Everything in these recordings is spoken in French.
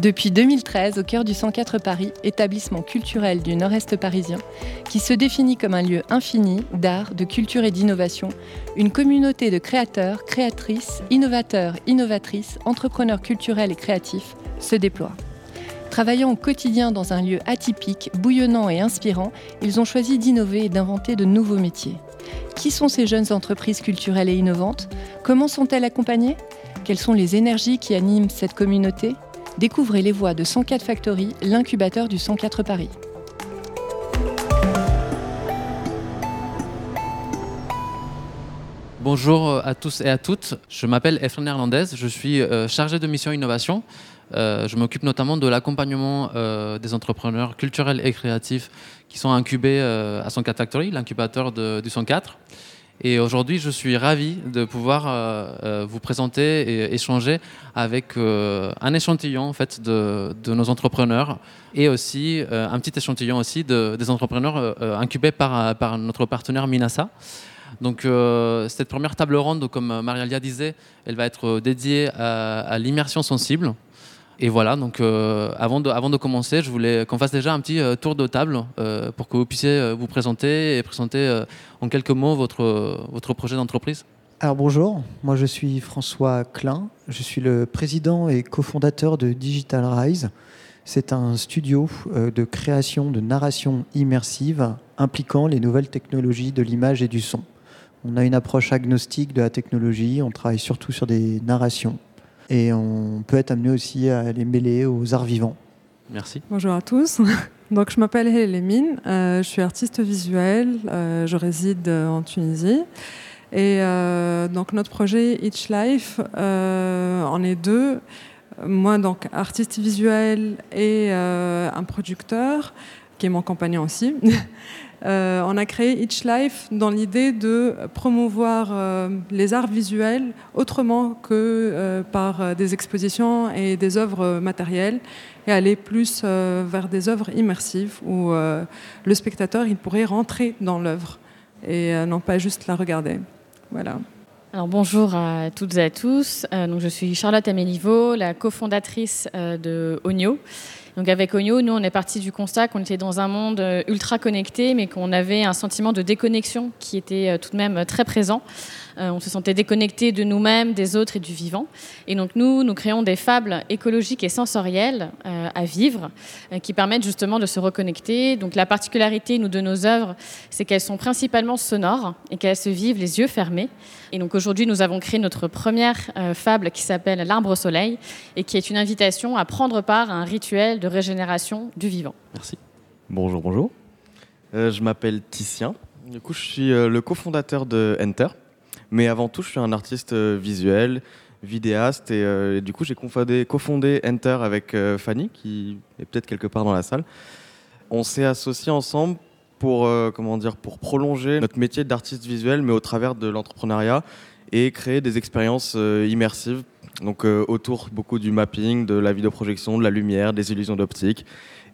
Depuis 2013, au cœur du 104 Paris, établissement culturel du nord-est parisien, qui se définit comme un lieu infini d'art, de culture et d'innovation, une communauté de créateurs, créatrices, innovateurs, innovatrices, entrepreneurs culturels et créatifs se déploie. Travaillant au quotidien dans un lieu atypique, bouillonnant et inspirant, ils ont choisi d'innover et d'inventer de nouveaux métiers. Qui sont ces jeunes entreprises culturelles et innovantes? Comment sont-elles accompagnées? Quelles sont les énergies qui animent cette communauté? Découvrez les voix de 104 Factory, l'incubateur du 104 Paris. Bonjour à tous et à toutes. Je m'appelle Efren Hernandez. Je suis euh, chargé de mission innovation. Euh, je m'occupe notamment de l'accompagnement euh, des entrepreneurs culturels et créatifs qui sont incubés à 104 Factory, l'incubateur du 104. Et aujourd'hui, je suis ravi de pouvoir euh, euh, vous présenter et échanger avec euh, un échantillon en fait, de, nos entrepreneurs et aussi un petit échantillon aussi de, des entrepreneurs incubés par, par notre partenaire Minasa. Donc cette première table ronde, comme Marialia disait, elle va être dédiée à l'immersion sensible. Et voilà, donc euh, avant, de, commencer, je voulais qu'on fasse déjà un petit euh, tour de table euh, pour que vous puissiez vous présenter et présenter en quelques mots votre, votre projet d'entreprise. Alors bonjour, moi je suis François Klein, je suis le président et cofondateur de Digital Rise. C'est un studio de création de narration immersive impliquant les nouvelles technologies de l'image et du son. On a une approche agnostique de la technologie, on travaille surtout sur des narrations et on peut être amené aussi à les mêler aux arts vivants. Merci. Bonjour à tous. Donc, je m'appelle Hélène euh, je suis artiste visuel, euh, je réside en Tunisie. Et euh, donc, notre projet Each Life en est deux. Moi, donc, artiste visuel et un producteur, qui est mon compagnon aussi. Euh, on a créé Each Life dans l'idée de promouvoir euh, les arts visuels autrement que euh, par des expositions et des œuvres matérielles et aller plus vers des œuvres immersives où le spectateur il pourrait rentrer dans l'œuvre et non pas juste la regarder. Voilà. Alors bonjour à toutes et à tous. donc je suis Charlotte Améliveau, la cofondatrice de Onio. Donc avec Onyo, nous, on est parti du constat qu'on était dans un monde euh, ultra connecté, mais qu'on avait un sentiment de déconnexion qui était euh, tout de même très présent. Euh, on se sentait déconnecté de nous-mêmes, des autres et du vivant. Et donc nous, nous créons des fables écologiques et sensorielles euh, à vivre euh, qui permettent justement de se reconnecter. Donc la particularité nous, de nos œuvres, c'est qu'elles sont principalement sonores et qu'elles se vivent les yeux fermés. Et donc aujourd'hui, nous avons créé notre première fable qui s'appelle L'arbre au soleil et qui est une invitation à prendre part à un rituel de régénération du vivant. Merci. Bonjour, bonjour. je m'appelle Titien. Du coup, je suis le cofondateur de Enter. Mais avant tout, je suis un artiste euh, visuel, vidéaste, euh, et, du coup, j'ai cofondé, Enter avec euh, Fanny, qui est peut-être quelque part dans la salle. On s'est associés ensemble pour, comment dire, pour prolonger notre métier d'artiste visuel, mais au travers de l'entrepreneuriat, et créer des expériences immersives donc autour beaucoup du mapping, de la vidéoprojection, de la lumière, des illusions d'optique.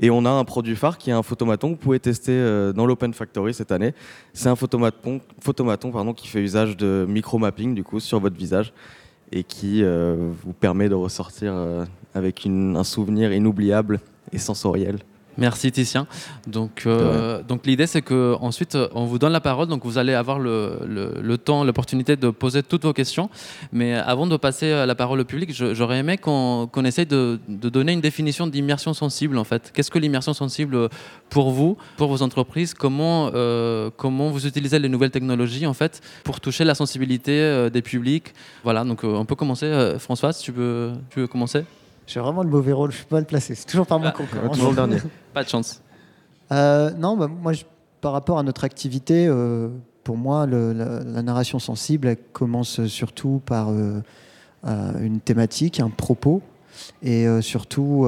Et on a un produit phare qui est un photomaton que vous pouvez tester euh, dans l'Open Factory cette année. C'est un photomaton, photomaton pardon, qui fait usage de micro-mapping du coup, sur votre visage et qui euh, vous permet de ressortir euh, avec un souvenir inoubliable et sensoriel. Merci Titien. Donc, euh, donc l'idée c'est que ensuite on vous donne la parole, donc vous allez avoir le, le, temps, l'opportunité de poser toutes vos questions. Mais avant de passer la parole au public, j'aurais aimé qu'on essaye de, de, donner une définition d'immersion sensible en fait. Qu'est-ce que l'immersion sensible pour vous, pour vos entreprises? Comment euh, comment vous utilisez les nouvelles technologies en fait pour toucher la sensibilité euh, des publics? Voilà, donc on peut commencer. Françoise, tu veux tu veux commencer? J'ai vraiment le mauvais rôle, je suis pas le placer. C'est toujours par mon ah, Toujours le dernier. pas de chance. Euh, non, bah, moi, par rapport à notre activité, euh, pour moi, la, narration sensible elle commence surtout par euh, une thématique, un propos, et surtout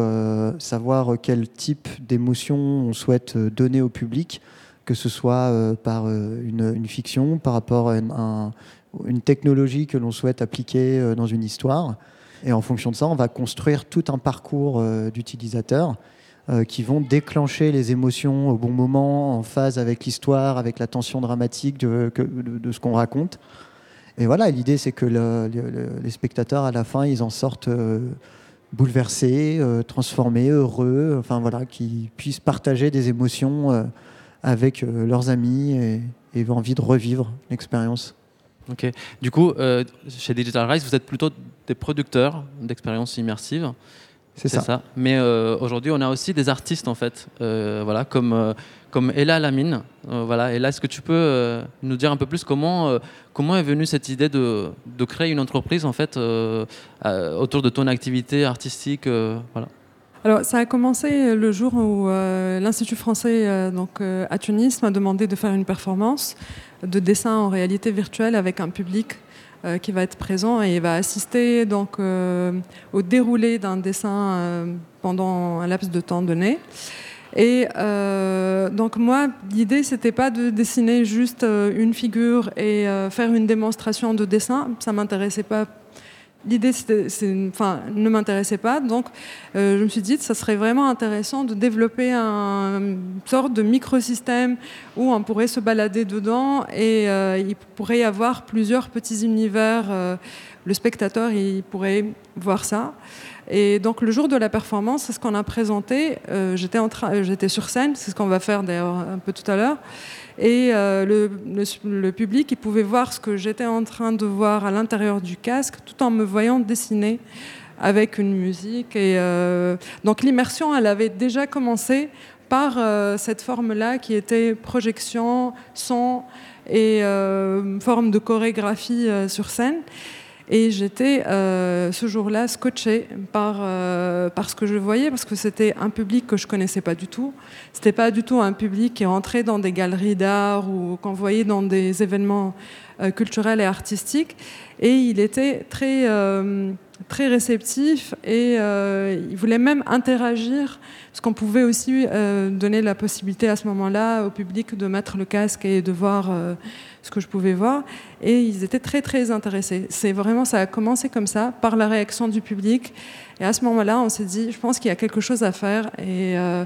savoir quel type d'émotion on souhaite donner au public, que ce soit par une, une, fiction, par rapport à une technologie que l'on souhaite appliquer dans une histoire. Et en fonction de ça, on va construire tout un parcours euh, d'utilisateurs euh, qui vont déclencher les émotions au bon moment, en phase avec l'histoire, avec la tension dramatique de, ce qu'on raconte. Et voilà, l'idée, c'est que les spectateurs, à la fin, ils en sortent euh, bouleversés, transformés, heureux, enfin voilà, qui puissent partager des émotions avec leurs amis et, et envie de revivre l'expérience. Ok. Du coup, chez Digital Rise, vous êtes plutôt des producteurs d'expériences immersives. C'est ça. Mais euh, aujourd'hui, on a aussi des artistes, en fait, euh, voilà, comme, euh, comme Ella Lamine. voilà. Et là, est-ce que tu peux nous dire un peu plus comment, comment est venue cette idée de, de, créer une entreprise, en fait, autour de ton activité artistique voilà. Alors, ça a commencé le jour où l'Institut français donc, à Tunis m'a demandé de faire une performance de dessin en réalité virtuelle avec un public euh, qui va être présent et va assister donc euh, au déroulé d'un dessin euh, pendant un laps de temps donné. Et donc moi, l'idée, c'était pas de dessiner juste une figure et faire une démonstration de dessin. Ça m'intéressait pas l'idée enfin, ne m'intéressait pas. Donc, euh, je me suis dit que ça serait vraiment intéressant de développer un, une sorte de microsystème où on pourrait se balader dedans et euh, il pourrait y avoir plusieurs petits univers. Euh, le spectateur, il pourrait voir ça. Et donc, le jour de la performance, c'est ce qu'on a présenté. j'étais, en j'étais sur scène, c'est ce qu'on va faire d'ailleurs un peu tout à l'heure. Et euh, le, public, il pouvait voir ce que j'étais en train de voir à l'intérieur du casque, tout en me voyant dessiner avec une musique. Et euh, donc l'immersion, elle avait déjà commencé par euh, cette forme-là qui était projection, son et forme de chorégraphie sur scène. Et j'étais euh, ce jour-là scotché par, euh, ce que je voyais, parce que c'était un public que je connaissais pas du tout. C'était pas du tout un public qui entrait dans des galeries d'art ou qu'on voyait dans des événements euh, culturels et artistiques. Et il était très, très réceptif et il voulait même interagir, parce qu'on pouvait aussi donner la possibilité à ce moment-là au public de mettre le casque et de voir ce que je pouvais voir. Et ils étaient très, très intéressés. C'est vraiment, ça a commencé comme ça, par la réaction du public. Et à ce moment-là, on s'est dit, je pense qu'il y a quelque chose à faire. Et euh,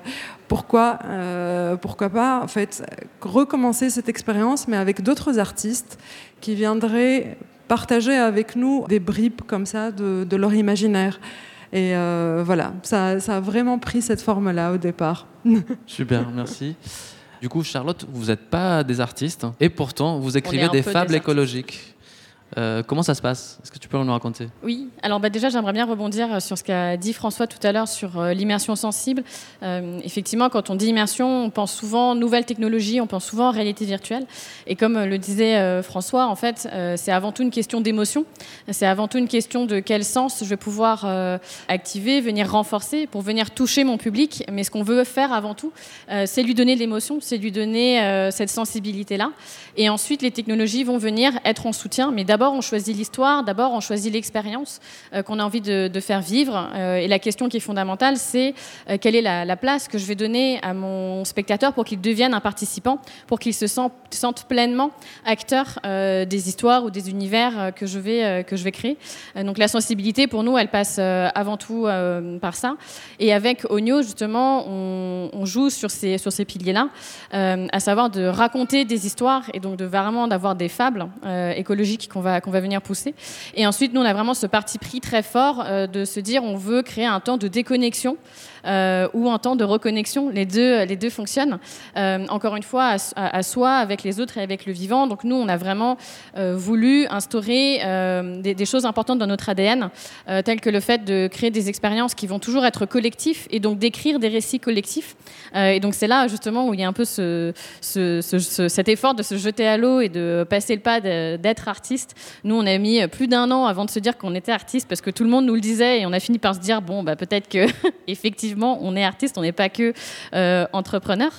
pourquoi, euh, pourquoi pas, en fait, recommencer cette expérience, mais avec d'autres artistes qui viendraient partager avec nous des bribes comme ça de, de leur imaginaire. Et euh, voilà, ça, ça, a vraiment pris cette forme-là au départ. Super, merci. Du coup, Charlotte, vous n'êtes pas des artistes, et pourtant, vous écrivez des fables écologiques. Euh, comment ça se passe? Est-ce que tu peux nous raconter? Oui, alors bah, déjà j'aimerais bien rebondir euh, sur ce qu'a dit François tout à l'heure sur euh, l'immersion sensible. effectivement, quand on dit immersion, on pense souvent nouvelles technologies, on pense souvent réalité virtuelle. Et comme le disait François, en fait, c'est avant tout une question d'émotion. C'est avant tout une question de quel sens je vais pouvoir activer, venir renforcer pour venir toucher mon public. Mais ce qu'on veut faire avant tout, c'est lui donner de l'émotion, c'est lui donner cette sensibilité-là. Et ensuite, les technologies vont venir être en soutien, mais d'abord d'abord on choisit l'histoire, d'abord on choisit l'expérience euh, qu'on a envie de, faire vivre. Euh, et la question qui est fondamentale, c'est euh, quelle est la, place que je vais donner à mon spectateur pour qu'il devienne un participant, pour qu'il se sente, pleinement acteur des histoires ou des univers que je vais, que je vais créer. donc la sensibilité, pour nous, elle passe avant tout par ça. Et avec Ogno, justement, on, joue sur ces, sur ces piliers-là, à savoir de raconter des histoires et donc de vraiment d'avoir des fables écologiques qu'on va qu'on va venir pousser. Et ensuite, nous, on a vraiment ce parti pris très fort euh, de se dire on veut créer un temps de déconnexion euh, ou un temps de reconnexion. Les deux, les deux fonctionnent. Euh, encore une fois, à, soi, avec les autres et avec le vivant. Donc nous, on a vraiment voulu instaurer des, choses importantes dans notre ADN, telles que le fait de créer des expériences qui vont toujours être collectifs et donc d'écrire des récits collectifs. et donc c'est là justement où il y a un peu ce, ce, cet effort de se jeter à l'eau et de passer le pas d'être artiste nous, on a mis plus d'un an avant de se dire qu'on était artiste parce que tout le monde nous le disait et on a fini par se dire bon, bah, peut-être que effectivement, on est artiste, on n'est pas que euh, entrepreneur.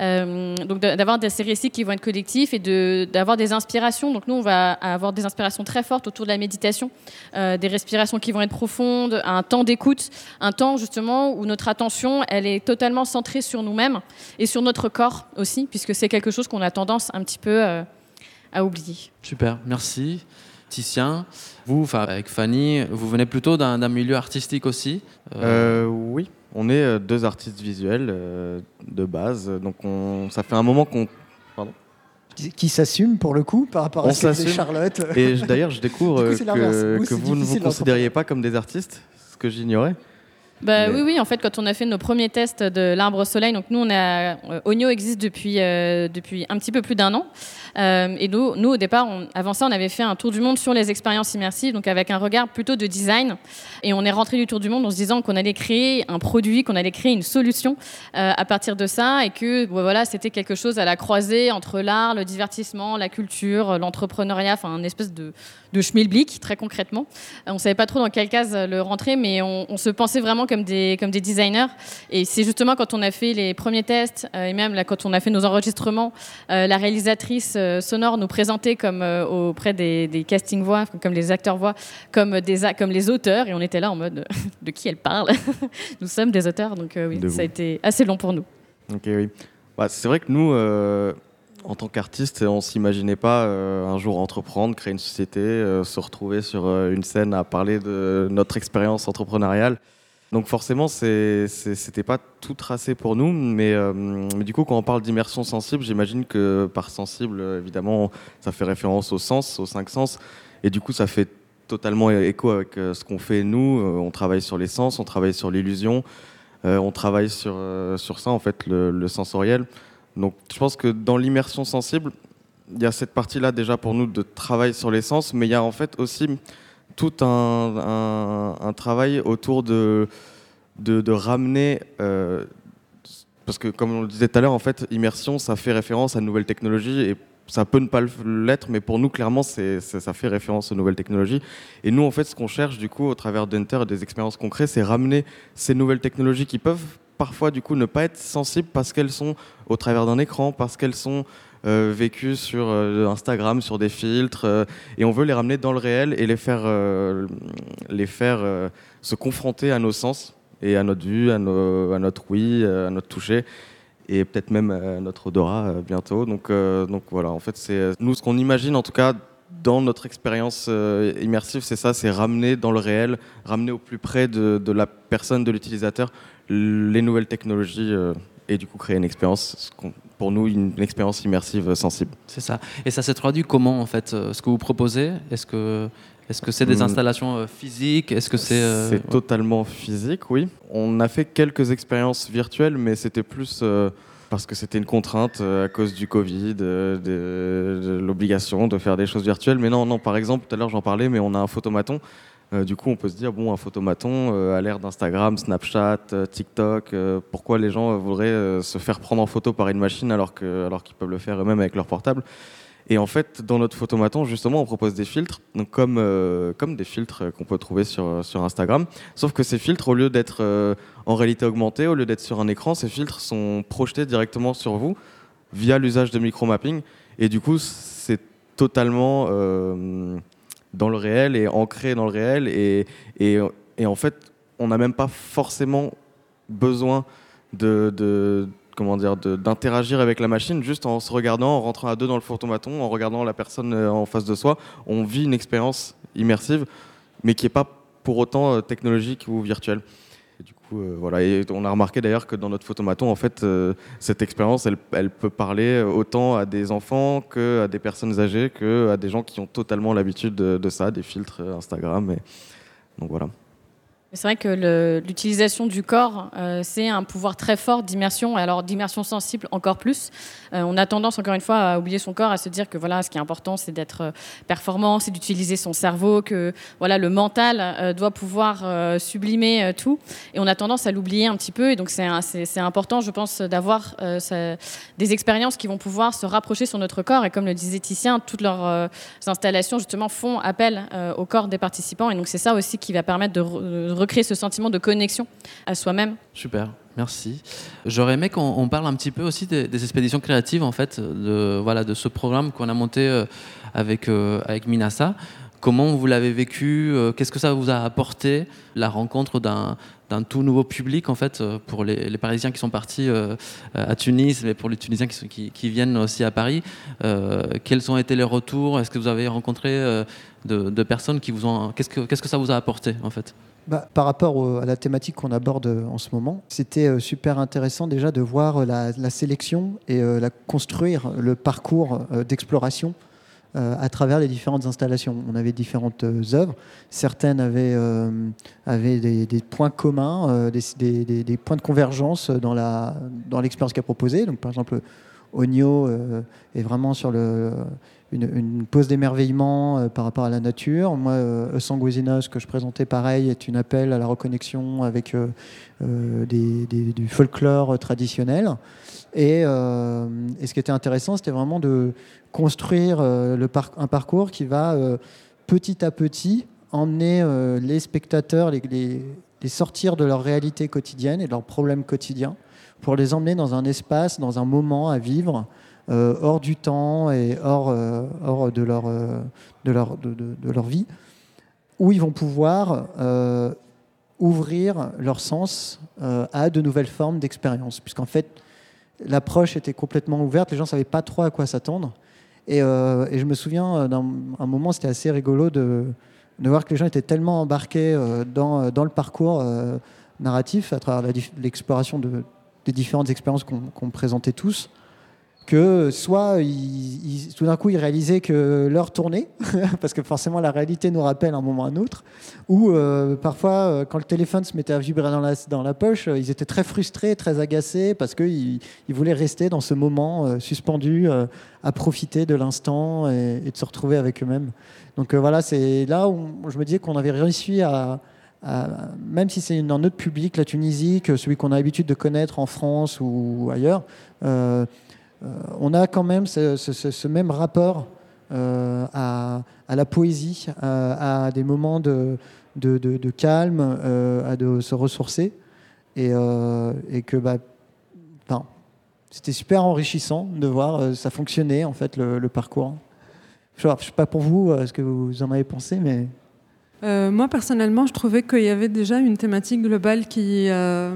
Euh, donc d'avoir ces récits qui vont être collectifs et d'avoir des inspirations. Donc nous, on va avoir des inspirations très fortes autour de la méditation, euh, des respirations qui vont être profondes, un temps d'écoute, un temps justement où notre attention, elle est totalement centrée sur nous-mêmes et sur notre corps aussi, puisque c'est quelque chose qu'on a tendance un petit peu à oublier. Super, merci. Titien, vous, avec Fanny, vous venez plutôt d'un milieu artistique aussi euh, Oui, on est euh, deux artistes visuels euh, de base, donc on, ça fait un moment qu'on... Qui s'assume pour le coup par rapport à ce que Charlotte. Et d'ailleurs, je découvre que, que, vous ne vous considériez pas comme des artistes, ce que j'ignorais. Bah, Oui, oui, en fait, quand on a fait nos premiers tests de l'arbre soleil, donc nous, on a, Onio existe depuis, depuis un petit peu plus d'un an. Euh, et nous, au départ, avant ça, on avait fait un tour du monde sur les expériences immersives, donc avec un regard plutôt de design. Et on est rentré du tour du monde en se disant qu'on allait créer un produit, qu'on allait créer une solution euh, à partir de ça, et que voilà, c'était quelque chose à la croisée entre l'art, le divertissement, la culture, l'entrepreneuriat, enfin, une espèce de, schmilblick, très concrètement. Euh, on ne savait pas trop dans quelle case le rentrer, mais on, se pensait vraiment comme des, designers. Et c'est justement quand on a fait les premiers tests, et même quand on a fait nos enregistrements, la réalisatrice euh, sonore nous présenter comme euh, auprès des, des casting voix, comme les acteurs voix, comme, des, comme les auteurs. Et on était là en mode de qui elle parle? Nous sommes des auteurs, donc euh, ça a été assez long pour nous. Ok, oui. Bah, c'est vrai que nous, en tant qu'artistes, on s'imaginait pas un jour entreprendre, créer une société, se retrouver sur une scène à parler de notre expérience entrepreneuriale. Donc forcément, c'était pas tout tracé pour nous, euh, mais, du coup, quand on parle d'immersion sensible, j'imagine que par sensible, évidemment, ça fait référence au sens, aux cinq sens, et du coup, ça fait totalement écho avec euh, ce qu'on fait nous. Euh, on travaille sur les sens, on travaille sur l'illusion, on travaille sur, sur ça, en fait, le, sensoriel. Donc je pense que dans l'immersion sensible, il y a cette partie-là déjà pour nous de travail sur les sens, mais il y a en fait aussi tout un, travail autour de, de, ramener. Euh, parce que, comme on le disait tout à l'heure, en fait, immersion, ça fait référence à de nouvelles technologies et ça peut ne pas l'être, mais pour nous, clairement, ça fait référence aux nouvelles technologies. Et nous, en fait, ce qu'on cherche, du coup, au travers d'Enter et des expériences concrètes, c'est ramener ces nouvelles technologies qui peuvent parfois, du coup, ne pas être sensibles parce qu'elles sont au travers d'un écran, parce qu'elles sont euh, sur euh, Instagram, sur des filtres, euh, et on veut les ramener dans le réel et les faire, les faire se confronter à nos sens et à notre vue, à, à notre oui, à notre toucher et peut-être même à notre odorat bientôt. Donc, voilà, en fait, c'est nous ce qu'on imagine en tout cas dans notre expérience immersive, c'est ça, c'est ramener dans le réel, ramener au plus près de la personne, de l'utilisateur, les nouvelles technologies et du coup créer une expérience pour nous une, expérience immersive sensible. C'est ça. Et ça s'est traduit comment en fait euh, Ce que vous proposez? Est-ce que est-ce que c'est des hmm. installations euh, physiques? Est-ce que c'est euh, C'est totalement physique, oui. On a fait quelques expériences virtuelles, mais c'était plus parce que c'était une contrainte à cause du Covid, de, de l'obligation de faire des choses virtuelles. Mais non, non. Par exemple, tout à l'heure j'en parlais, mais on a un photomaton du coup, on peut se dire, bon, un photomaton, euh, à l'ère d'Instagram, Snapchat, euh, TikTok, pourquoi les gens voudraient se faire prendre en photo par une machine alors qu'ils alors qu'ils peuvent le faire eux-mêmes avec leur portable? Et en fait, dans notre photomaton, justement, on propose des filtres, donc comme, comme des filtres qu'on peut trouver sur, sur Instagram. Sauf que ces filtres, au lieu d'être en réalité augmentée, au lieu d'être sur un écran, ces filtres sont projetés directement sur vous via l'usage de micro-mapping. Et du coup, c'est totalement dans le réel et ancré dans le réel. Et, et, en fait, on n'a même pas forcément besoin de, de comment dire, d'interagir avec la machine, juste en se regardant, en rentrant à deux dans le photomaton, en regardant la personne euh, en face de soi, on vit une expérience immersive, mais qui n'est pas pour autant euh, technologique ou virtuelle. Euh, voilà. Et on a remarqué d'ailleurs que dans notre photomaton, en fait, euh, cette expérience, elle, peut parler autant à des enfants qu'à des personnes âgées, qu'à des gens qui ont totalement l'habitude de, ça, des filtres Instagram. Et... Donc voilà. C'est vrai que l'utilisation du corps, euh, c'est un pouvoir très fort d'immersion, alors d'immersion sensible encore plus. Euh, on a tendance, encore une fois, à oublier son corps, à se dire que voilà, ce qui est important, c'est d'être euh, performant, c'est d'utiliser son cerveau, que voilà, le mental doit pouvoir sublimer tout. Et on a tendance à l'oublier un petit peu. Et donc, c'est important, je pense, d'avoir des expériences qui vont pouvoir se rapprocher sur notre corps. Et comme le disait Titien, toutes leurs installations, justement, font appel au corps des participants. Et donc, c'est ça aussi qui va permettre de recréer ce sentiment de connexion à soi-même. Super. Merci. J'aurais aimé qu'on parle un petit peu aussi des, expéditions créatives, en fait, de, voilà, de ce programme qu'on a monté euh, avec, euh, avec Minasa. Comment vous l'avez vécu euh, Qu'est-ce que ça vous a apporté La rencontre d'un tout nouveau public, en fait, pour les, Parisiens qui sont partis à Tunis, mais pour les Tunisiens qui, viennent aussi à Paris. quels ont été les retours? Est-ce que vous avez rencontré de, personnes qui vous ont... Qu'est-ce que, que ça vous a apporté, en fait? Bah, par rapport à la thématique qu'on aborde euh, en ce moment, c'était euh, super intéressant déjà de voir euh, la, sélection et la construire le parcours d'exploration à travers les différentes installations. On avait différentes œuvres. Certaines avaient, des, points communs, des, points de convergence dans l'expérience dans qu'elle proposée. Donc, par exemple, Ogno est vraiment sur le, une, pause d'émerveillement euh, par rapport à la nature. Moi, euh, Sanguesinos, que je présentais pareil, est une appel à la reconnexion avec euh, du folklore traditionnel. Et, ce qui était intéressant, c'était vraiment de construire un parcours qui va petit à petit emmener les spectateurs, les, sortir de leur réalité quotidienne et de leurs problèmes quotidiens pour les emmener dans un espace, dans un moment à vivre euh, hors du temps et hors, euh, hors de, leur, euh, de, leur, de, de, leur vie, où ils vont pouvoir ouvrir leur sens à de nouvelles formes d'expérience. Puisqu'en fait, l'approche était complètement ouverte, les gens ne savaient pas trop à quoi s'attendre. Et, je me souviens d'un moment, c'était assez rigolo de, de, voir que les gens étaient tellement embarqués dans, dans le parcours narratif à travers l'exploration de, des différentes expériences qu'on présentait tous, que soit tout d'un coup ils réalisaient que l'heure tournait, parce que forcément la réalité nous rappelle un moment à un autre, ou euh, parfois euh, quand le téléphone se mettait à vibrer dans la, dans la poche, euh, ils étaient très frustrés, très agacés, parce qu'ils ils voulaient rester dans ce moment suspendu, à profiter de l'instant et, de se retrouver avec eux-mêmes. Donc voilà, c'est là où je me disais qu'on avait réussi à, même si c'est un autre public, la Tunisie, que celui qu'on a l'habitude de connaître en France ou ailleurs, euh, on a quand même ce, même rapport euh, à, la poésie, à, des moments de, calme, euh, à se ressourcer. Et, que bah, c'était super enrichissant de voir ça fonctionner, en fait, le, parcours. Je ne sais pas pour vous ce que vous en avez pensé, mais... Euh, moi, personnellement, je trouvais qu'il y avait déjà une thématique globale qui, euh,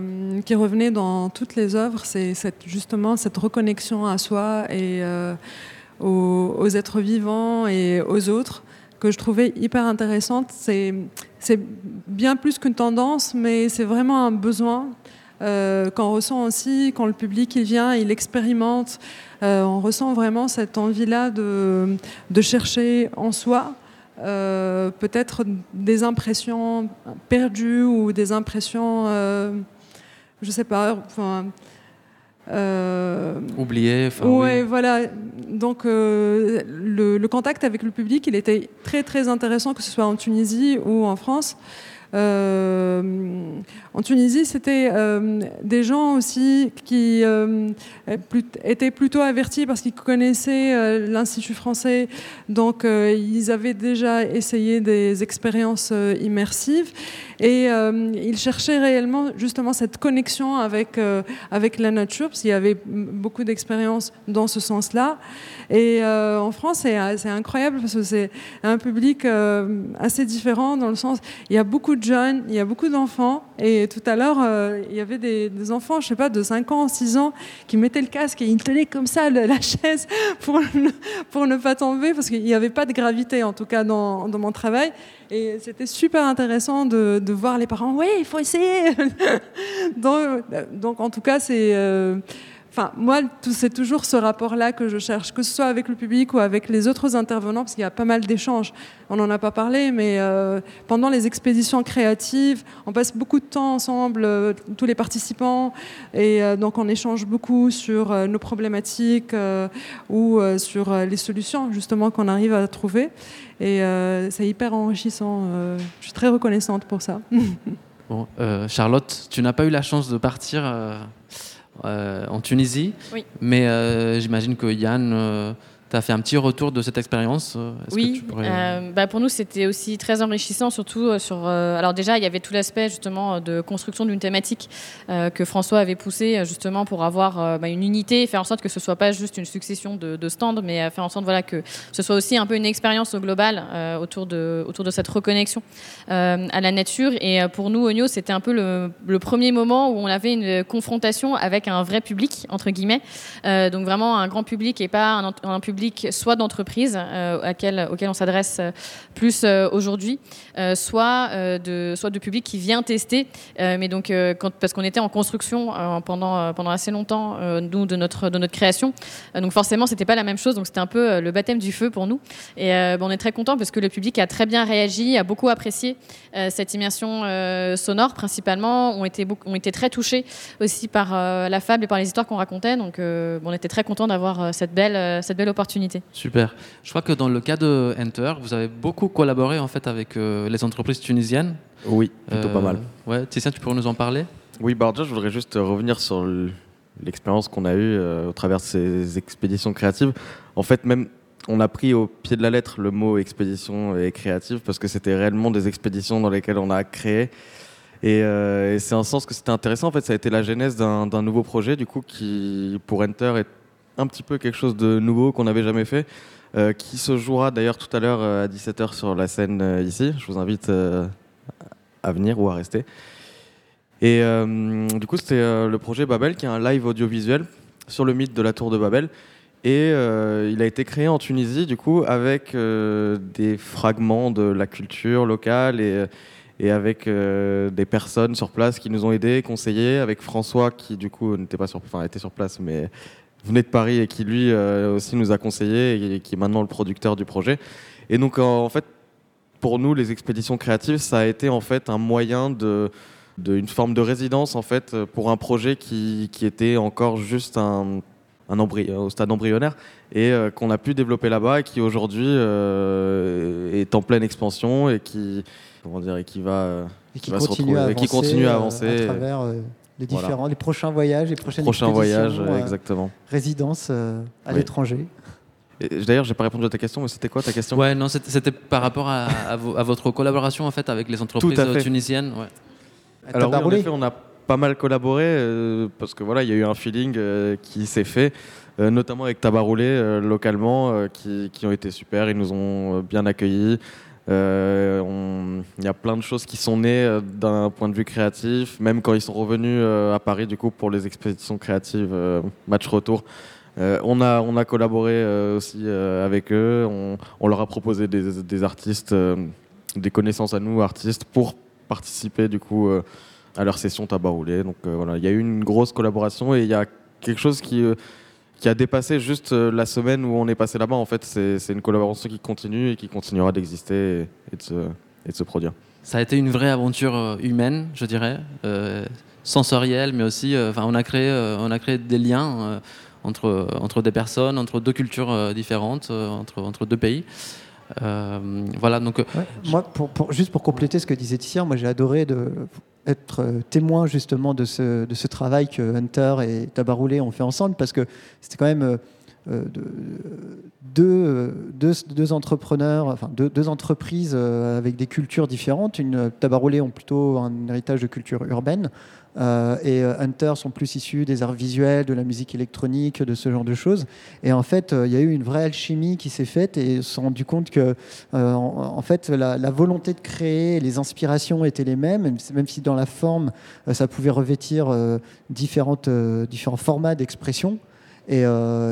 revenait dans toutes les œuvres. C'est justement cette reconnexion à soi et euh, aux, êtres vivants et aux autres que je trouvais hyper intéressante. C'est bien plus qu'une tendance, mais c'est vraiment un besoin qu'on ressent aussi quand le public il vient, il expérimente. on ressent vraiment cette envie-là de chercher en soi euh, peut-être des impressions perdues ou des impressions, euh, je sais pas, enfin. Euh, Oubliées. Oui, voilà. Donc le, le, contact avec le public, il était très très intéressant, que ce soit en Tunisie ou en France. Euh, en Tunisie, c'était euh, des gens aussi qui euh, étaient plutôt avertis parce qu'ils connaissaient l'Institut français, donc ils avaient déjà essayé des expériences immersives et ils cherchaient réellement justement cette connexion avec, avec la nature, parce qu'il y avait beaucoup d'expériences dans ce sens-là. Et en France, c'est incroyable parce que c'est un public assez différent dans le sens, il y a beaucoup de jeunes, il y a beaucoup d'enfants. Et tout à l'heure, euh, il y avait des, enfants, je sais pas, de 5 ans, 6 ans, qui mettaient le casque et ils tenaient comme ça la chaise pour ne, pour ne pas tomber, parce qu'il n'y avait pas de gravité, en tout cas, dans, mon travail. Et c'était super intéressant de, voir les parents, oui, il faut essayer. donc, donc, en tout cas, c'est... Euh, Enfin, moi, c'est toujours ce rapport-là que je cherche, que ce soit avec le public ou avec les autres intervenants, parce qu'il y a pas mal d'échanges. On n'en a pas parlé, mais euh, pendant les expéditions créatives, on passe beaucoup de temps ensemble, euh, tous les participants, et euh, donc on échange beaucoup sur nos problématiques ou sur les solutions, justement, qu'on arrive à trouver. Et c'est hyper enrichissant. je suis très reconnaissante pour ça. Bon, Charlotte, tu n'as pas eu la chance de partir en Tunisie. Mais euh, j'imagine que Yann euh, tu as fait un petit retour de cette expérience. Oui, bah pour nous c'était aussi très enrichissant, surtout sur. alors déjà, il y avait tout l'aspect justement de construction d'une thématique que François avait poussé justement pour avoir bah, une unité, faire en sorte que ce soit pas juste une succession de, stands, mais faire en sorte voilà que ce soit aussi un peu une expérience globale autour de autour de cette reconnexion à la nature. Et pour nous, Ogno, c'était un peu le, le, premier moment où on avait une confrontation avec un vrai public entre guillemets, donc vraiment un grand public et pas un, un public soit d'entreprise auquel on s'adresse plus aujourd'hui, soit, de, public qui vient tester. mais donc, parce qu'on était en construction pendant, assez longtemps, nous, de notre, création. donc forcément, c'était pas la même chose. Donc c'était un peu le baptême du feu pour nous. Et on est très content parce que le public a très bien réagi, a beaucoup apprécié cette immersion sonore principalement, ont été, ont été très touchés aussi par la fable et par les histoires qu'on racontait. Donc on était très content d'avoir cette, belle, cette belle opportunité. Super. Je crois que dans le cas de Enter, vous avez beaucoup collaboré en fait avec les entreprises tunisiennes. Oui, plutôt pas mal. Ouais, Tissien, tu pourrais nous en parler? Oui, bah je voudrais juste revenir sur l'expérience qu'on a eue au travers de ces expéditions créatives. En fait, même on a pris au pied de la lettre le mot expédition et créative parce que c'était réellement des expéditions dans lesquelles on a créé. Euh, et, c'est un sens que c'était intéressant. En fait, ça a été la genèse d'un nouveau projet, du coup, qui pour Enter est un petit peu quelque chose de nouveau qu'on n'avait jamais fait, euh, qui se jouera d'ailleurs tout à l'heure euh, à 17h sur la scène ici. Je vous invite à venir ou à rester. Et du coup, c'était le projet Babel, qui est un live audiovisuel sur le mythe de la tour de Babel. Et euh, il a été créé en Tunisie, du coup, avec euh, des fragments de la culture locale et, et avec euh, des personnes sur place qui nous ont aidés, conseillés, avec François qui, du coup, n'était pas sur, enfin, était sur place, mais venait de Paris et qui, lui, aussi nous a conseillés et qui est maintenant le producteur du projet. Et donc, en fait, pour nous, les expéditions créatives, ça a été en fait un moyen de d'une forme de résidence en fait pour un projet qui, qui était encore juste un un au stade embryonnaire et euh, qu'on a pu développer là-bas et qui aujourd'hui euh, est en pleine expansion et qui comment dire et qui va et qui, continue, à avancer, qui continue à avancer à travers les différents les prochains voyages les prochaines prochains voyages exactement. résidence à l'étranger. D'ailleurs, j'ai pas répondu à ta question, mais c'était quoi ta question? Ouais, non, c'était par rapport à, à, votre collaboration en fait avec les entreprises tunisiennes. Ouais. Alors, oui, en effet, on a pas mal collaboré euh, parce que voilà, il y a eu un feeling euh, qui s'est fait, euh, notamment avec Tabaroulé localement, qui, qui, ont été super. Ils nous ont bien accueillis. Il y a plein de choses qui sont nées d'un point de vue créatif, même quand ils sont revenus à Paris du coup pour les expéditions créatives match retour. on, a, on a collaboré aussi avec eux, on, on, leur a proposé des, des artistes, des connaissances à nous, artistes, pour participer du coup à leur session tabac roulé. Donc euh, voilà, il y a eu une grosse collaboration et il y a quelque chose qui, euh, qui a dépassé juste euh, la semaine où on est passé là-bas. En fait, c'est une collaboration qui continue et qui continuera d'exister et, de se, et de se produire. Ça a été une vraie aventure humaine, je dirais, sensorielle, mais aussi, enfin, on a créé, on a créé des liens entre entre des personnes, entre deux cultures différentes, entre entre deux pays. voilà, donc. Moi, pour, juste pour compléter ce que disait Tissien, moi j'ai adoré de, être euh, témoin justement de ce, de ce travail que Hunter et Tabaroulé ont fait ensemble parce que c'était quand même euh, euh, deux, deux, entrepreneurs, enfin deux, entreprises avec des cultures différentes. Une ont plutôt un héritage de culture urbaine, euh, et euh, Hunter sont plus issus des arts visuels, de la musique électronique, de ce genre de choses. Et en fait, euh, il y a eu une vraie alchimie qui s'est faite et ils se sont rendus compte que, en, fait, la, volonté de créer, les inspirations étaient les mêmes, même si dans la forme, ça pouvait revêtir différentes, différents formats d'expression. Et,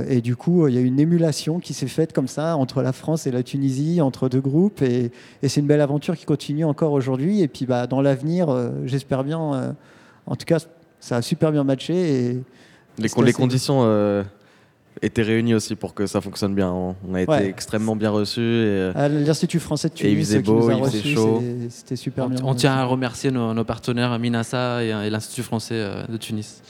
et, du coup, il y a eu une émulation qui s'est faite comme ça entre la France et la Tunisie, entre deux groupes. Et, et c'est une belle aventure qui continue encore aujourd'hui. Et puis, bah, dans l'avenir, j'espère bien en tout cas, ça a super bien matché. Et les, les conditions euh, étaient réunies aussi pour que ça fonctionne bien. On a été extrêmement bien reçus. Euh, à l'Institut français de Tunis, il faisait beau, il faisait chaud. C'était super on, bien. On tient à remercier nos, partenaires Minasa et, l'Institut français euh, de Tunis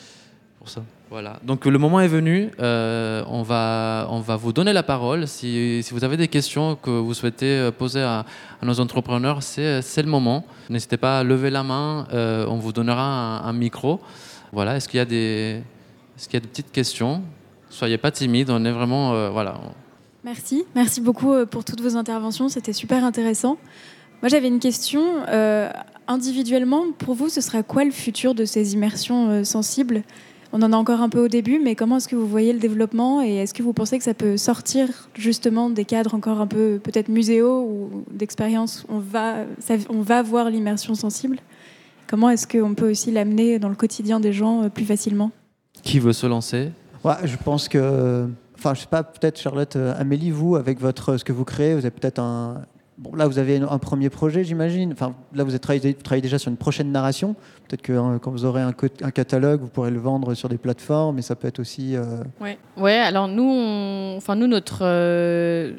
pour ça. Voilà. Donc le moment est venu. on, va, on va vous donner la parole. Si, vous avez des questions que vous souhaitez poser à, nos entrepreneurs, c'est le moment. N'hésitez pas à lever la main, euh, on vous donnera un, micro. Voilà, est-ce qu'il y, a des, est qu'il y a des petites questions? Soyez pas timide, on est vraiment... Euh, voilà. Merci, merci beaucoup euh, pour toutes vos interventions, c'était super intéressant. Moi j'avais une question, individuellement, pour vous, ce sera quoi le futur de ces immersions sensibles? On en a encore un peu au début, mais comment est-ce que vous voyez le développement et est-ce que vous pensez que ça peut sortir justement des cadres encore un peu peut-être muséaux ou d'expérience on va, on va voir l'immersion sensible? Comment est-ce qu'on peut aussi l'amener dans le quotidien des gens euh, plus facilement? Qui veut se lancer? Ouais, Je pense que enfin, je sais pas, peut-être Charlotte, Amélie, vous, avec votre, ce que vous créez, vous avez peut-être un, Bon, là, vous avez un premier projet, j'imagine. Enfin, là, vous, êtes travaillez, déjà sur une prochaine narration. Peut-être que hein, quand vous aurez un, catalogue, vous pourrez le vendre sur des plateformes, mais ça peut être aussi. Euh... Ouais. ouais. Alors nous, enfin nous, notre, euh,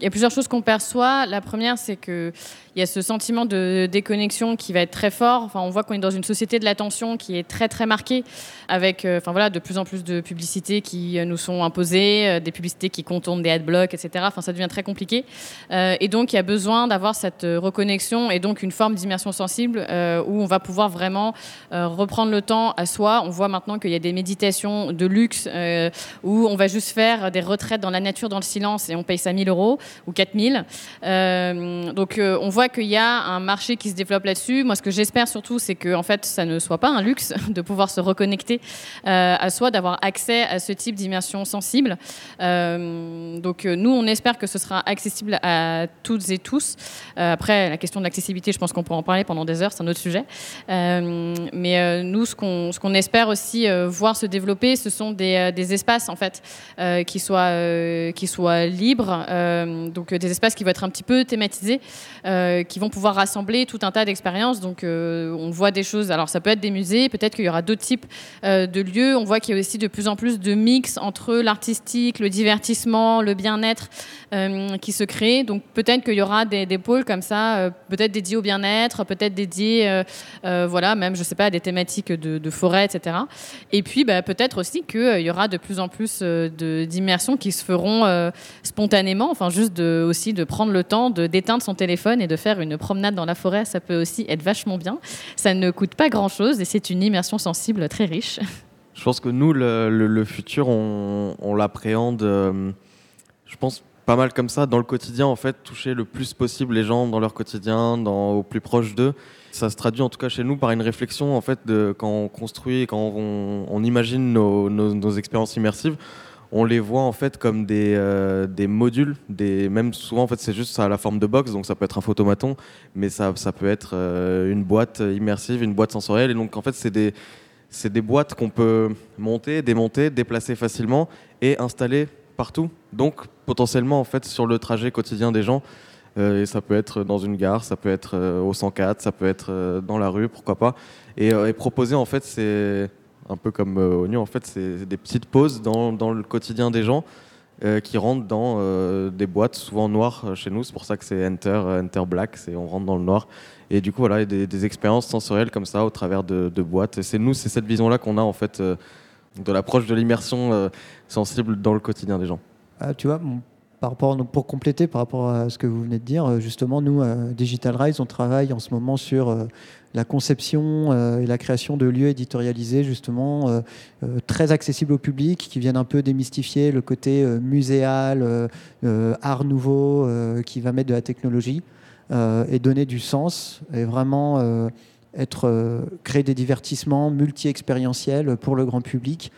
il y a plusieurs choses qu'on perçoit. La première, c'est que il y a ce sentiment de déconnexion qui va être très fort. Enfin, on voit qu'on est dans une société de l'attention qui est très très marquée, avec euh, enfin, voilà, de plus en plus de publicités qui euh, nous sont imposées, des publicités qui contournent des adblocks, etc. Enfin, ça devient très compliqué. et donc, il y a besoin d'avoir cette reconnexion et donc une forme d'immersion sensible où on va pouvoir vraiment reprendre le temps à soi. On voit maintenant qu'il y a des méditations de luxe où on va juste faire des retraites dans la nature, dans le silence, et on paye ça 1000 euros ou 4000. donc, on voit qu'il y a un marché qui se développe là-dessus. Moi, ce que j'espère surtout, c'est que en fait, ça ne soit pas un luxe de pouvoir se reconnecter euh, à soi, d'avoir accès à ce type d'immersion sensible. Euh, donc, euh, nous, on espère que ce sera accessible à toutes et tous. après, la question de l'accessibilité, je pense qu'on pourra en parler pendant des heures, c'est un autre sujet. mais nous, ce qu'on espère aussi voir se développer, ce sont des, espaces en fait qui soient qui soient libres, donc des espaces qui vont être un petit peu thématisés. Euh, qui vont pouvoir rassembler tout un tas d'expériences. Donc, euh, on voit des choses. Alors, ça peut être des musées, peut-être qu'il y aura d'autres types euh, de lieux. On voit qu'il y a aussi de plus en plus de mix entre l'artistique, le divertissement, le bien-être qui se crée. Donc, peut-être qu'il y aura des, pôles comme ça, peut-être dédiés au bien-être, peut-être dédiés, voilà, même, je sais pas, à des thématiques de, forêt, etc. Et puis, bah, peut-être aussi qu'il y aura de plus en plus d'immersions qui se feront spontanément, enfin, juste aussi de prendre le temps d'éteindre son téléphone et de faire une promenade dans la forêt, ça peut aussi être vachement bien. Ça ne coûte pas grand-chose et c'est une immersion sensible très riche. Je pense que nous, le, futur, on, l'appréhende, euh, je pense, pas mal comme ça, dans le quotidien, en fait, toucher le plus possible les gens dans leur quotidien, dans, au plus proche d'eux. Ça se traduit en tout cas chez nous par une réflexion, en fait, de quand on construit, quand on, imagine nos, nos expériences immersives on les voit en fait comme des, euh, des modules, des, même souvent en fait c'est juste ça a la forme de box, donc ça peut être un photomaton, mais ça, ça peut être euh, une boîte immersive, une boîte sensorielle, et donc en fait c'est des, c'est des boîtes qu'on peut monter, démonter, déplacer facilement et installer partout, donc potentiellement en fait sur le trajet quotidien des gens. Euh, et ça peut être dans une gare, ça peut être au 104, ça peut être dans la rue, pourquoi pas. Et, proposer en fait c'est un peu comme euh, Oignon, en fait, c'est des petites pauses dans, le quotidien des gens euh, qui rentrent dans euh, des boîtes, souvent noires chez nous. C'est pour ça que c'est Enter, Enter Black, c'est on rentre dans le noir. Et du coup, voilà, des, des expériences sensorielles comme ça au travers de, de boîtes. Et c'est nous, c'est cette vision-là qu'on a en fait de l'approche de l'immersion sensible dans le quotidien des gens. Ah, tu vois, par rapport, pour compléter par rapport à ce que vous venez de dire, justement, nous, à Digital Rise, on travaille en ce moment sur la conception euh, et la création de lieux éditorialisés, justement, euh, euh, très accessibles au public, qui viennent un peu démystifier le côté muséal, art nouveau, qui va mettre de la technologie et donner du sens et vraiment être créer des divertissements multi-expérientiels pour le grand public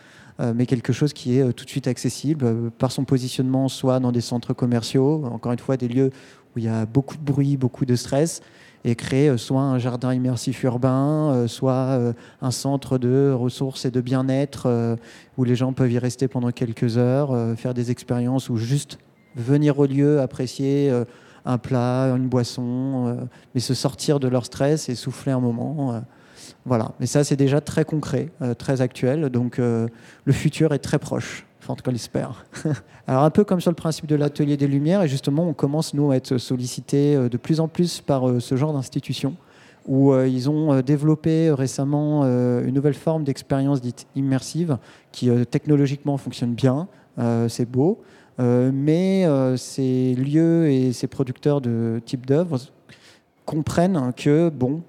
mais quelque chose qui est tout de suite accessible par son positionnement, soit dans des centres commerciaux, encore une fois des lieux où il y a beaucoup de bruit, beaucoup de stress, et créer euh, soit un jardin immersif urbain, euh, soit euh, un centre de ressources et de bien-être où les gens peuvent y rester pendant quelques heures, faire des expériences ou juste venir au lieu, apprécier un plat, une boisson, mais se sortir de leur stress et souffler un moment. Voilà, mais ça c'est déjà très concret, très actuel, donc le futur est très proche. En tout cas l'espère. Alors un peu comme sur le principe de l'atelier des Lumières, et justement on commence nous à être sollicités euh, de plus en plus par euh, ce genre d'institutions où euh, ils ont développé récemment une nouvelle forme d'expérience dite immersive qui technologiquement fonctionne bien, c'est beau, mais ces lieux et ces producteurs de type d'œuvre comprennent que bon,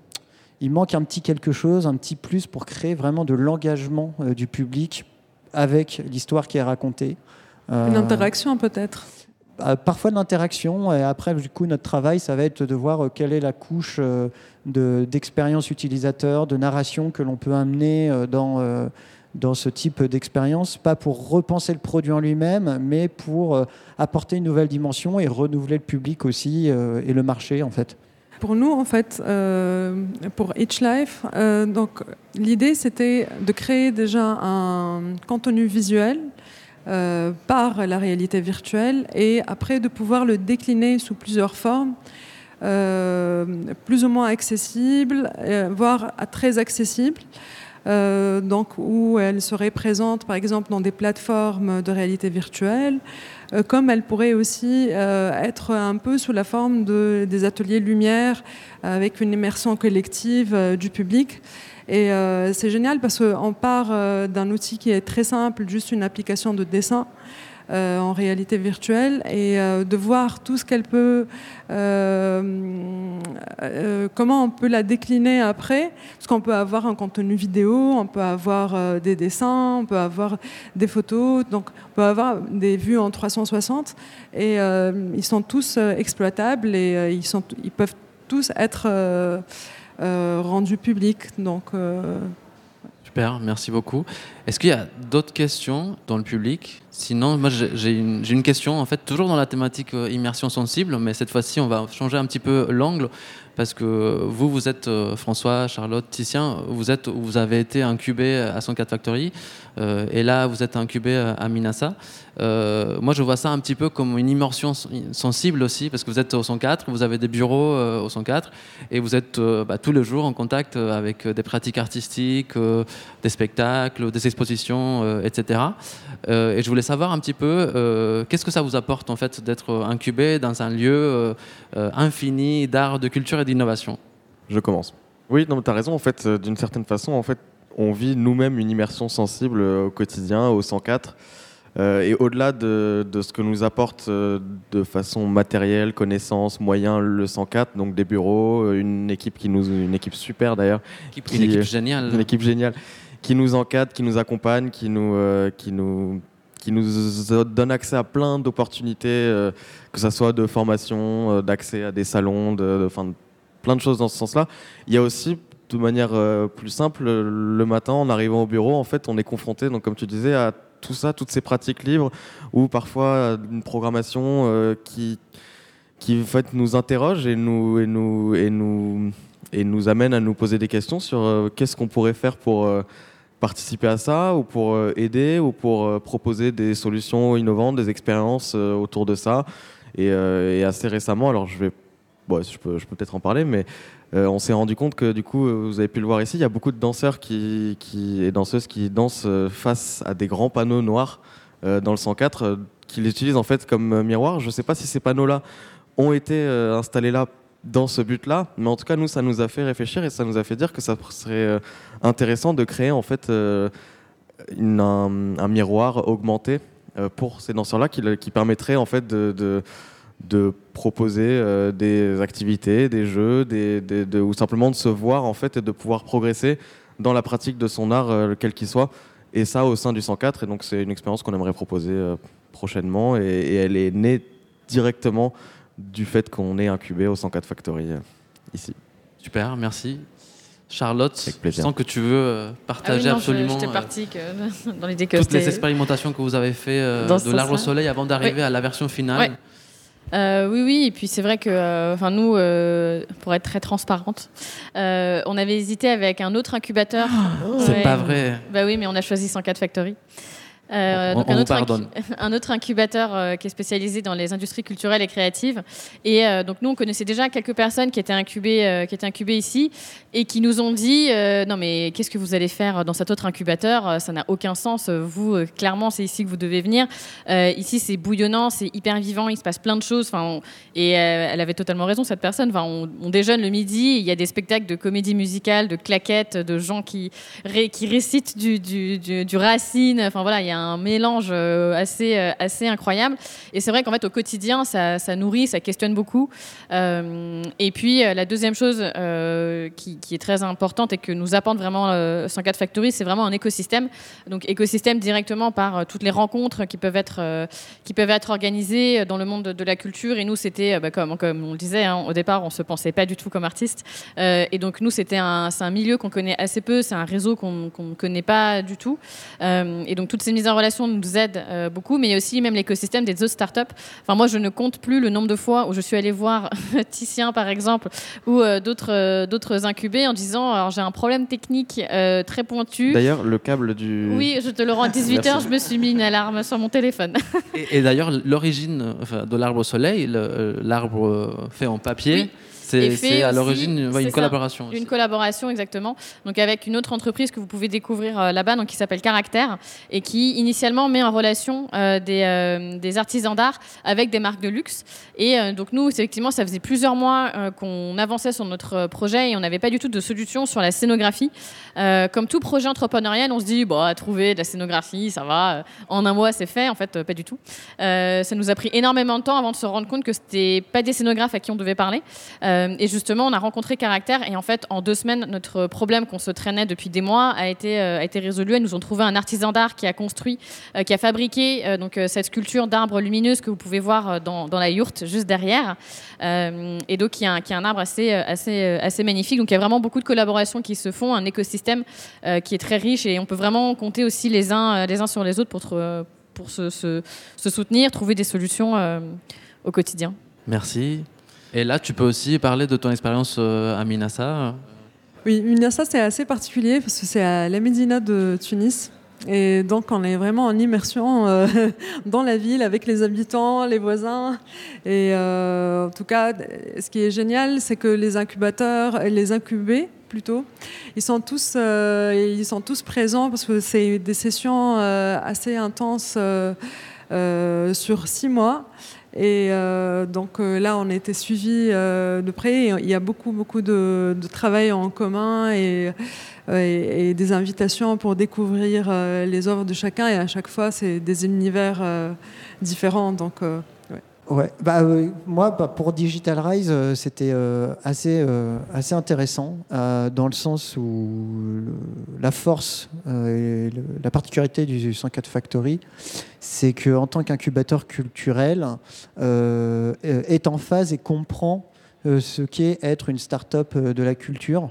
il manque un petit quelque chose, un petit plus pour créer vraiment de l'engagement du public avec l'histoire qui est racontée. Une interaction peut-être? euh, Parfois de l'interaction, et après, du coup, notre travail, ça va être de voir euh, quelle est la couche euh, d'expérience utilisateur, de narration que l'on peut amener dans, dans ce type d'expérience, pas pour repenser le produit en lui-même, mais pour apporter une nouvelle dimension et renouveler le public aussi et le marché, en fait. Pour nous, en fait, euh, pour Each Life, euh, donc l'idée c'était de créer déjà un contenu visuel par la réalité virtuelle et après de pouvoir le décliner sous plusieurs formes. plus ou moins accessibles, voire très accessibles. Euh, donc où elle serait présente par exemple dans des plateformes de réalité virtuelle, euh, comme elle pourrait aussi euh, être un peu sous la forme de, des ateliers lumière avec une immersion collective du public. Et c'est génial parce qu'on part d'un outil qui est très simple, juste une application de dessin, euh, en réalité virtuelle et euh, de voir tout ce qu'elle peut, euh, comment on peut la décliner après, parce qu'on peut avoir un contenu vidéo, on peut avoir des dessins, on peut avoir des photos, donc on peut avoir des vues en 360 et ils sont tous exploitables et ils peuvent tous être rendus publics. Donc, Merci beaucoup. Est-ce qu'il y a d'autres questions dans le public? Sinon, moi j'ai une, une, question, en fait, toujours dans la thématique euh, immersion sensible, mais cette fois-ci, on va changer un petit peu l'angle, parce que vous, vous êtes euh, François, Charlotte, Titien, vous, êtes, vous avez été incubé à 104 Factory, euh, et là, vous êtes incubé à Minasa. Moi, je vois ça un petit peu comme une immersion sensible aussi, parce que vous êtes au 104, vous avez des bureaux au 104, et vous êtes bah, tous les jours en contact avec des pratiques artistiques, des spectacles, des expositions, etc. et je voulais savoir un petit peu euh, qu'est-ce que ça vous apporte en fait d'être incubé dans un lieu euh, euh, infini d'art, de culture et d'innovation? Je commence. Oui, tu as raison. En fait, d'une certaine façon, en fait, on vit nous-mêmes une immersion sensible au quotidien, au 104. Et au-delà de, ce que nous apporte de façon matérielle, connaissance, moyens, le 104, donc des bureaux, une équipe qui nous, une équipe super d'ailleurs, une équipe géniale, une équipe géniale, qui nous encadre, qui nous accompagne, qui nous, qui nous qui nous donne accès à plein d'opportunités, euh, que ce soit de formation, euh, d'accès à des salons, de, plein de choses dans ce sens-là. Il y a aussi, de manière euh, plus simple, le matin, en arrivant au bureau, en fait, on est confronté, donc comme tu disais, à tout ça, toutes ces pratiques libres, ou parfois une programmation qui, qui en fait, nous interroge et nous, et, nous, et, nous, et nous amène à nous poser des questions sur qu'est-ce qu'on pourrait faire pour participer à ça ou pour euh, aider ou pour euh, proposer des solutions innovantes, des expériences euh, autour de ça. Et, assez récemment, alors je vais, je peux, je peux peut-être en parler, mais on s'est rendu compte que du coup, vous avez pu le voir ici, il y a beaucoup de danseurs qui, qui et danseuses qui dansent face à des grands panneaux noirs dans le 104, qui les utilisent en fait comme miroir. Je ne sais pas si ces panneaux-là ont été installés là dans ce but-là. Mais en tout cas, nous, ça nous a fait réfléchir et ça nous a fait dire que ça serait euh, intéressant de créer en fait euh, un, miroir augmenté euh, pour ces danseurs-là qui, permettrait en fait de, proposer des activités, des jeux, des, de, ou simplement de se voir en fait et de pouvoir progresser dans la pratique de son art, quel qu'il soit. Et ça au sein du 104. Et donc c'est une expérience qu'on aimerait proposer prochainement et, et elle est née directement du fait qu'on est incubé au 104 Factory euh, ici. Super, merci. Charlotte, je sens que tu veux euh, partager ah absolument je, partie que, dans l'idée que toutes les expérimentations que vous avez fait euh, de l'arbre au soleil avant d'arriver à la version finale. oui, oui, et puis c'est vrai que, enfin nous, pour être très transparente, on avait hésité avec un autre incubateur. c'est pas vrai. Bah oui, mais on a choisi 104 Factory. Euh, donc un, autre un, autre incubateur euh, qui est spécialisé dans les industries culturelles et créatives. Et euh, donc nous, on connaissait déjà quelques personnes qui étaient incubées, qui étaient incubées ici et qui nous ont dit non mais qu'est-ce que vous allez faire dans cet autre incubateur? Ça n'a aucun sens. Vous, clairement, c'est ici que vous devez venir. ici, c'est bouillonnant, c'est hyper vivant, il se passe plein de choses. Enfin, et elle avait totalement raison cette personne. Enfin, on, déjeune le midi, il y a des spectacles de comédie musicale, de claquettes, de gens qui, qui récitent du, du, du, du Racine. Enfin voilà, il y a un mélange euh, assez, euh, assez incroyable. Et c'est vrai qu'en fait, au quotidien, ça, ça, nourrit, ça questionne beaucoup. Euh, et puis, la deuxième chose qui, qui, est très importante et que nous apporte vraiment 104 Factory, c'est vraiment un écosystème. Donc, écosystème directement par toutes les rencontres qui peuvent être, qui peuvent être organisées dans le monde de, la culture. Et nous, c'était, bah, comme, comme on le disait, hein, au départ, on se pensait pas du tout comme artiste. et donc, nous, c'était un, un milieu qu'on connaît assez peu, c'est un réseau qu'on ne connaît pas du tout. et donc, toutes ces mises en relation nous aide beaucoup, mais il y a aussi même l'écosystème des autres startups. Enfin, moi, je ne compte plus le nombre de fois où je suis allée voir Titien, par exemple, ou d'autres d'autres incubés en disant alors j'ai un problème technique très pointu. D'ailleurs, le câble du. Oui, je te le rends à 18h, je me suis mis une alarme sur mon téléphone. et, d'ailleurs, l'origine de l'arbre au soleil, l'arbre fait en papier. C'est à l'origine une collaboration. Une collaboration, exactement. Donc avec une autre entreprise que vous pouvez découvrir euh, là-bas, donc qui s'appelle Caractère, et qui initialement met en relation euh, des, euh, des, artisans d'art avec des marques de luxe. Et donc nous, effectivement, ça faisait plusieurs mois qu'on avançait sur notre projet et on n'avait pas du tout de solution sur la scénographie. comme tout projet entrepreneurial, on se dit, bon, à trouver de la scénographie, ça va, en un mois c'est fait. En fait, pas du tout. ça nous a pris énormément de temps avant de se rendre compte que c'était pas des scénographes à qui on devait parler. Euh, et justement, on a rencontré Caractère et en fait, en deux semaines, notre problème qu'on se traînait depuis des mois a été, euh, résolu. Elles nous ont trouvé un artisan d'art qui a construit, euh, qui a fabriqué donc, cette sculpture d'arbre lumineuse que vous pouvez voir dans, la yourte juste derrière. et donc, qui a, a, un arbre assez, magnifique. Donc, il y a vraiment beaucoup de collaborations qui se font, un écosystème qui est très riche et on peut vraiment compter aussi les uns, sur les autres pour, se soutenir, trouver des solutions au quotidien. Merci. Et là, tu peux aussi parler de ton expérience euh, à Minassa. Oui, Minassa, c'est assez particulier parce que c'est à la Médina de Tunis. Et donc, on est vraiment en immersion euh, dans la ville avec les habitants, les voisins. Et euh, en tout cas, ce qui est génial, c'est que les incubateurs, les incubés plutôt, ils sont tous, ils sont tous présents parce que c'est des sessions assez intenses sur six mois. Et euh, donc euh, là, on a été suivis euh, de près. il y a beaucoup, beaucoup de, travail en commun et, des invitations pour découvrir les œuvres de chacun. Et à chaque fois, c'est des univers différents. Ouais, bah, euh, moi, bah, pour Digital Rise, euh, c'était euh, assez, assez intéressant, dans le sens où la force et la particularité du 104 Factory, c'est qu'en tant qu'incubateur culturel, est en phase et comprend ce qu'est être une start-up de la culture.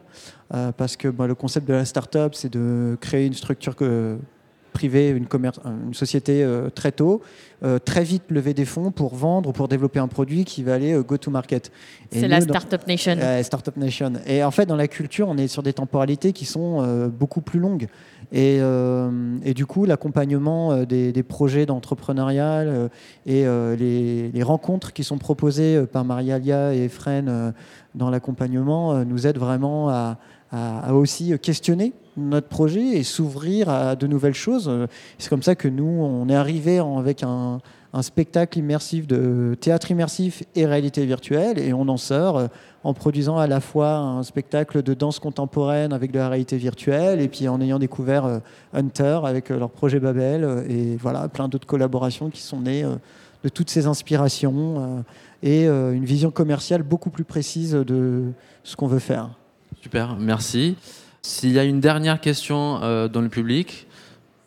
parce que bah, le concept de la start-up, c'est de créer une structure que privé, une, une société euh, très tôt, euh, très vite lever des fonds pour vendre ou pour développer un produit qui va aller euh, go to market. C'est la Startup Nation. Startup Nation. Et en fait, dans la culture, on est sur des temporalités qui sont beaucoup plus longues. Et, et du coup, l'accompagnement des, des, projets d'entrepreneuriat et les, les, rencontres qui sont proposées par Marialia et Fren dans l'accompagnement nous aident vraiment à, à, aussi questionner notre projet et s'ouvrir à de nouvelles choses. C'est comme ça que nous, on est arrivé avec un, spectacle immersif de théâtre immersif et réalité virtuelle et on en sort en produisant à la fois un spectacle de danse contemporaine avec de la réalité virtuelle et puis en ayant découvert euh, Hunter avec euh, leur projet Babel euh, et voilà plein d'autres collaborations qui sont nées de toutes ces inspirations et une vision commerciale beaucoup plus précise de ce qu'on veut faire. Super, merci. S'il y a une dernière question euh, dans le public.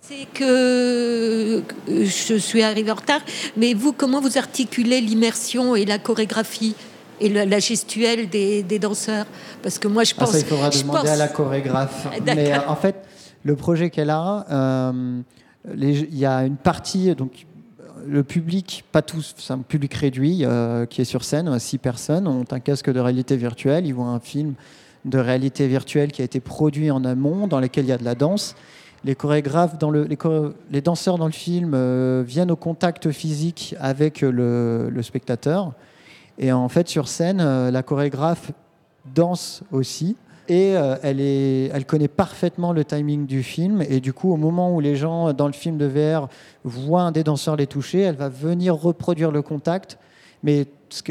C'est que je suis arrivée en retard, mais vous, comment vous articulez l'immersion et la chorégraphie et la, gestuelle des, danseurs? Parce que moi, je pense. Ah, ça, il faudra demander à la chorégraphe. Mais euh, en fait, le projet qu'elle a, euh, il y a une partie. Donc, le public, pas tous, c'est un public réduit qui est sur scène, six personnes ont un casque de réalité virtuelle, ils voient un film de réalité virtuelle qui a été produit en amont, dans lequel il y a de la danse. Les chorégraphes, dans le, les, danseurs dans le film euh, viennent au contact physique avec le, spectateur. Et en fait, sur scène, euh, la chorégraphe danse aussi. Et euh, elle connaît parfaitement le timing du film. Et du coup, au moment où les gens dans le film de VR voient un des danseurs les toucher, elle va venir reproduire le contact. Mais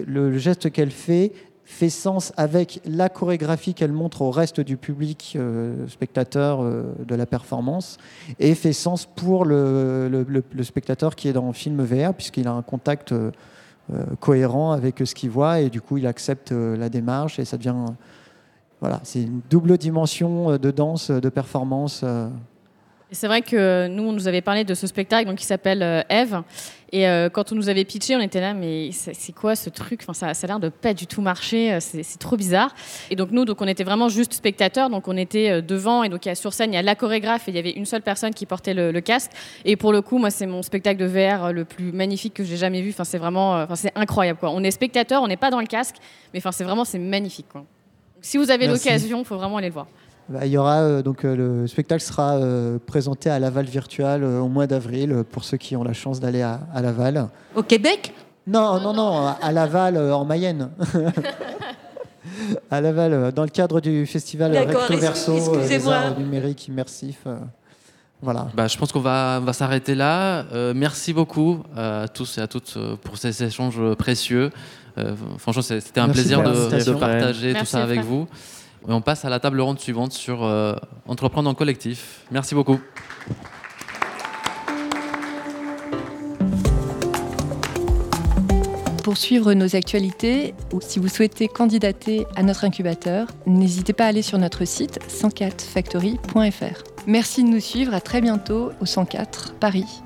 le geste qu'elle fait fait sens avec la chorégraphie qu'elle montre au reste du public euh, spectateur euh, de la performance et fait sens pour le, spectateur qui est dans le film VR puisqu'il a un contact euh, cohérent avec ce qu'il voit et du coup il accepte la démarche et ça devient voilà c'est une double dimension de danse de performance C'est vrai que nous, on nous avait parlé de ce spectacle donc, qui s'appelle euh, Eve. Et euh, quand on nous avait pitché, on était là, mais c'est quoi ce truc? Enfin, Ça, ça a l'air de pas du tout marcher, euh, c'est trop bizarre. Et donc nous, donc, on était vraiment juste spectateurs, donc on était devant, et donc sur scène, il y a la chorégraphe, et il y avait une seule personne qui portait le, casque. Et pour le coup, moi, c'est mon spectacle de VR le plus magnifique que j'ai jamais vu. Enfin, c'est vraiment, enfin, c'est incroyable. Quoi. On est spectateur, on n'est pas dans le casque, mais enfin, c'est vraiment, c'est magnifique. Quoi. si vous avez l'occasion, il faut vraiment aller le voir. Bah, il y aura euh, donc euh, le spectacle sera euh, présenté à Laval Virtual au mois d'avril pour ceux qui ont la chance d'aller à, Laval. Au Québec? Non, non, non, à Laval en Mayenne. à Laval, dans le cadre du festival Recto Verso, numériques immersifs. Voilà. Bah, je pense qu'on va, va s'arrêter là. merci beaucoup à tous et à toutes pour ces échanges précieux. franchement, c'était un plaisir de, partager tout ça avec vous. On passe à la table ronde suivante sur euh, entreprendre en collectif. Merci beaucoup. Pour suivre nos actualités ou si vous souhaitez candidater à notre incubateur, n'hésitez pas à aller sur notre site 104factory.fr. Merci de nous suivre, à très bientôt au 104 Paris.